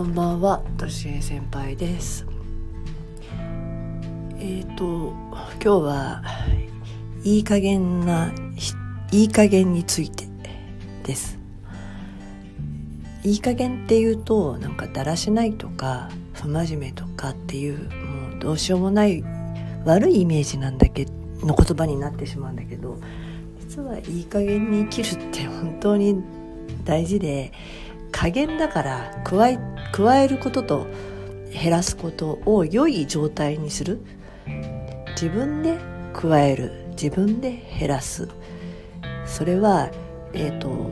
こんばんは、としえ先輩です。えっ、と今日はいい加減ないい加減についてです。いい加減っていうとなんかだらしないとか不真面目とかっていうもうどうしようもない悪いイメージなんだけの言葉になってしまうんだけど実はいい加減に生きるって本当に大事で加減だから加え加えることと減らすことを良い状態にする。自分で加える。自分で減らす。それはえっ、と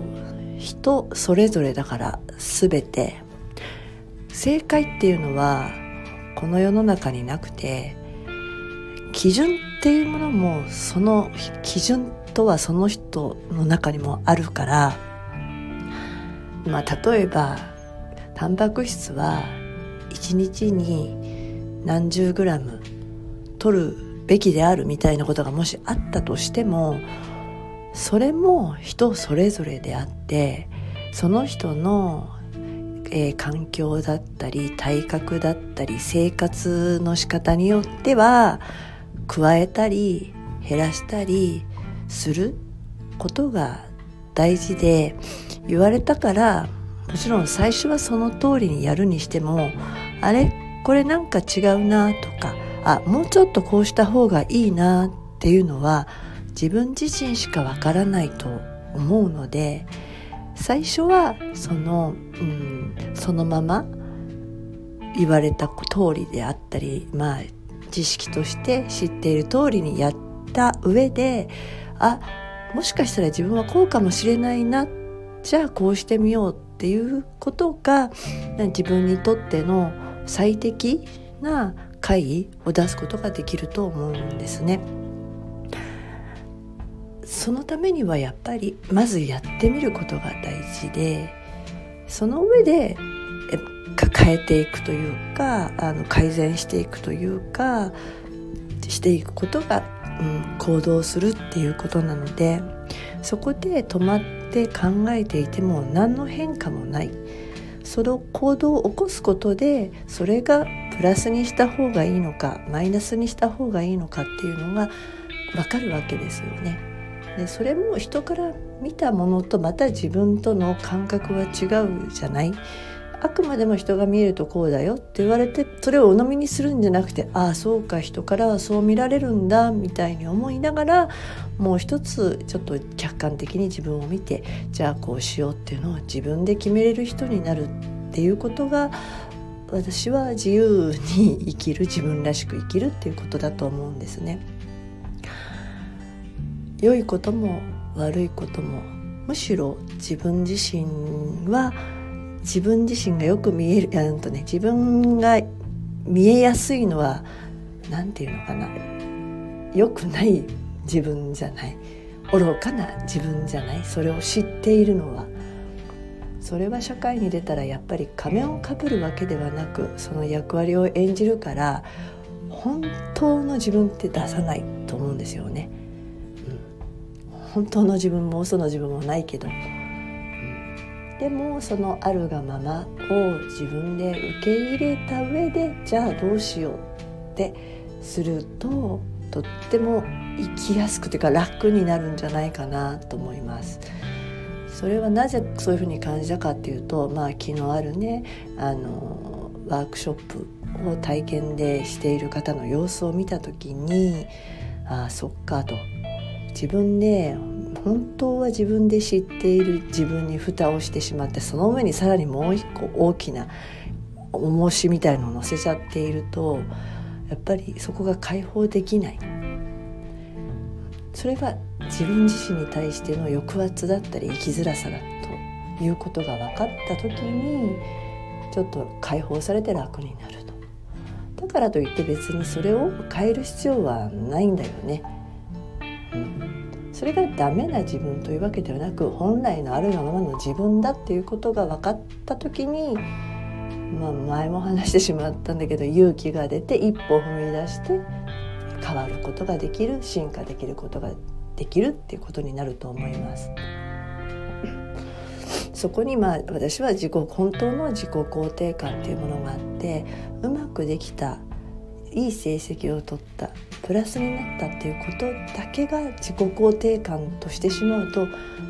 人それぞれだから全て。正解っていうのはこの世の中になくて基準っていうものもその基準とはその人の中にもあるからまあ例えばタンパク質は1日に何十グラム取るべきであるみたいなことがもしあったとしてもそれも人それぞれであってその人の、えー環境だったり体格だったり生活の仕方によっては加えたり減らしたりすることが大事で言われたからもちろん最初はその通りにやるにしてもあれ？これなんか違うなとかあもうちょっとこうした方がいいなっていうのは自分自身しかわからないと思うので最初はその,、うん、そのまま言われた通りであったりまあ知識として知っている通りにやった上であもしかしたら自分はこうかもしれないなじゃあこうしてみようっていうことが自分にとっての最適な解を出すことができると思うんですね。そのためにはやっぱりまずやってみることが大事でその上でえ変えていくというかあの改善していくというかしていくことが、うん、行動するっていうことなのでそこで止まって考えていても何の変化もないその行動を起こすことでそれがプラスにした方がいいのかマイナスにした方がいいのかっていうのが分かるわけですよね。でそれも人から見たものとまた自分との感覚は違うじゃないあくまでも人が見えるとこうだよって言われてそれを鵜呑みにするんじゃなくてああそうか人からはそう見られるんだみたいに思いながらもう一つちょっと客観的に自分を見てじゃあこうしようっていうのを自分で決めれる人になるっていうことが私は自由に生きる自分らしく生きるっていうことだと思うんですね。良いことも悪いこともむしろ自分自身は自分自身がよく見えるあとね自分が見えやすいのは何て言うのかな。良くない自分じゃない。愚かな自分じゃない。それを知っているのはそれは社会に出たらやっぱり仮面をかぶるわけではなくその役割を演じるから本当の自分って出さないと思うんですよね。うん。本当の自分も嘘の自分もないけど、でもそのあるがままを自分で受け入れた上でじゃあどうしようってするととっても生きやすくてか楽になるんじゃないかなと思います。それはなぜそういうふうに感じたかっていうと、まあ、昨日あるねあのワークショップを体験でしている方の様子を見た時にああそっかと自分で本当は自分で知っている自分に蓋をしてしまってその上にさらにもう一個大きな重しみたいのを乗せちゃっているとやっぱりそこが解放できないそれは自分自身に対しての抑圧だったり生きづらさだということが分かった時にちょっと解放されて楽になるとだからといって別にそれを変える必要はないんだよね。それがダメな自分というわけではなく本来のあるがままの自分だっていうことが分かった時に、まあ、前も話してしまったんだけど勇気が出て一歩踏み出して変わることができる進化できることができるっていうことになると思います。そこにまあ私は自己本当の自己肯定感っていうものがあってうまくできたいい成績を取ったプラスになったっていうことだけが自己肯定感としてしまうと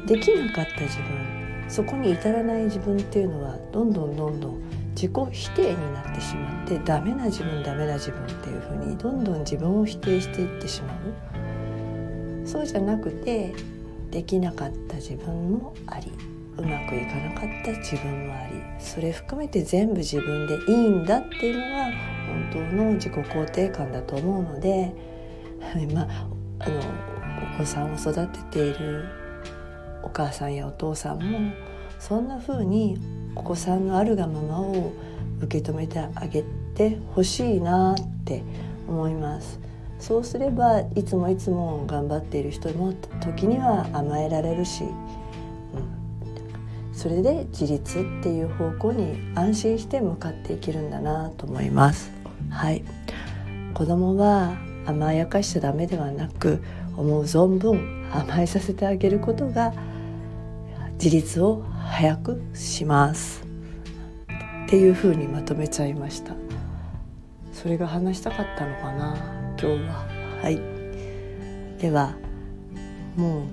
できなかった自分そこに至らない自分っていうのはどんどんどんどん自己否定になってしまってダメな自分ダメな自分っていうふうにどんどん自分を否定していってしまう。そうじゃなくてできなかった自分もあり。うまくいかなかった自分もありそれ含めて全部自分でいいんだっていうのが本当の自己肯定感だと思うので、まあ、あのお子さんを育てているお母さんやお父さんもそんな風にお子さんのあるがままを受け止めてあげてほしいなって思います。そうすればいつもいつも頑張っている人も時には甘えられるし、それで自立っていう方向に安心して向かっていけるんだなと思います。はい、子供は甘やかしちゃダメではなく思う存分甘えさせてあげることが自立を早くします。っていうふうにまとめちゃいました。それが話したかったのかな今日は。はい。ではも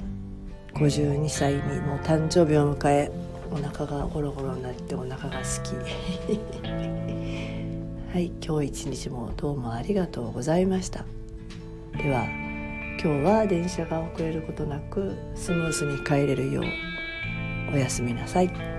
う52歳にも誕生日を迎えお腹がゴロゴロになってお腹が好き はい今日一日もどうもありがとうございましたでは今日は電車が遅れることなくスムーズに帰れるようおやすみなさい。